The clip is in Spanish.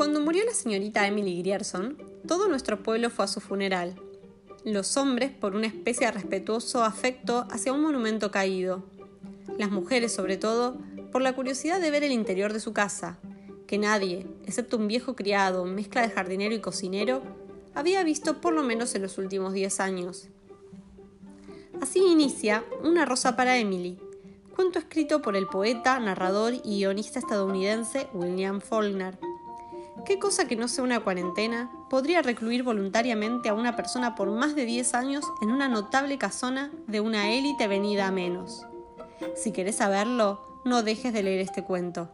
Cuando murió la señorita Emily Grierson, todo nuestro pueblo fue a su funeral. Los hombres por una especie de respetuoso afecto hacia un monumento caído. Las mujeres, sobre todo, por la curiosidad de ver el interior de su casa, que nadie, excepto un viejo criado, mezcla de jardinero y cocinero, había visto por lo menos en los últimos diez años. Así inicia Una rosa para Emily, cuento escrito por el poeta, narrador y guionista estadounidense William Faulkner. ¿Qué cosa que no sea una cuarentena podría recluir voluntariamente a una persona por más de 10 años en una notable casona de una élite venida a menos? Si querés saberlo, no dejes de leer este cuento.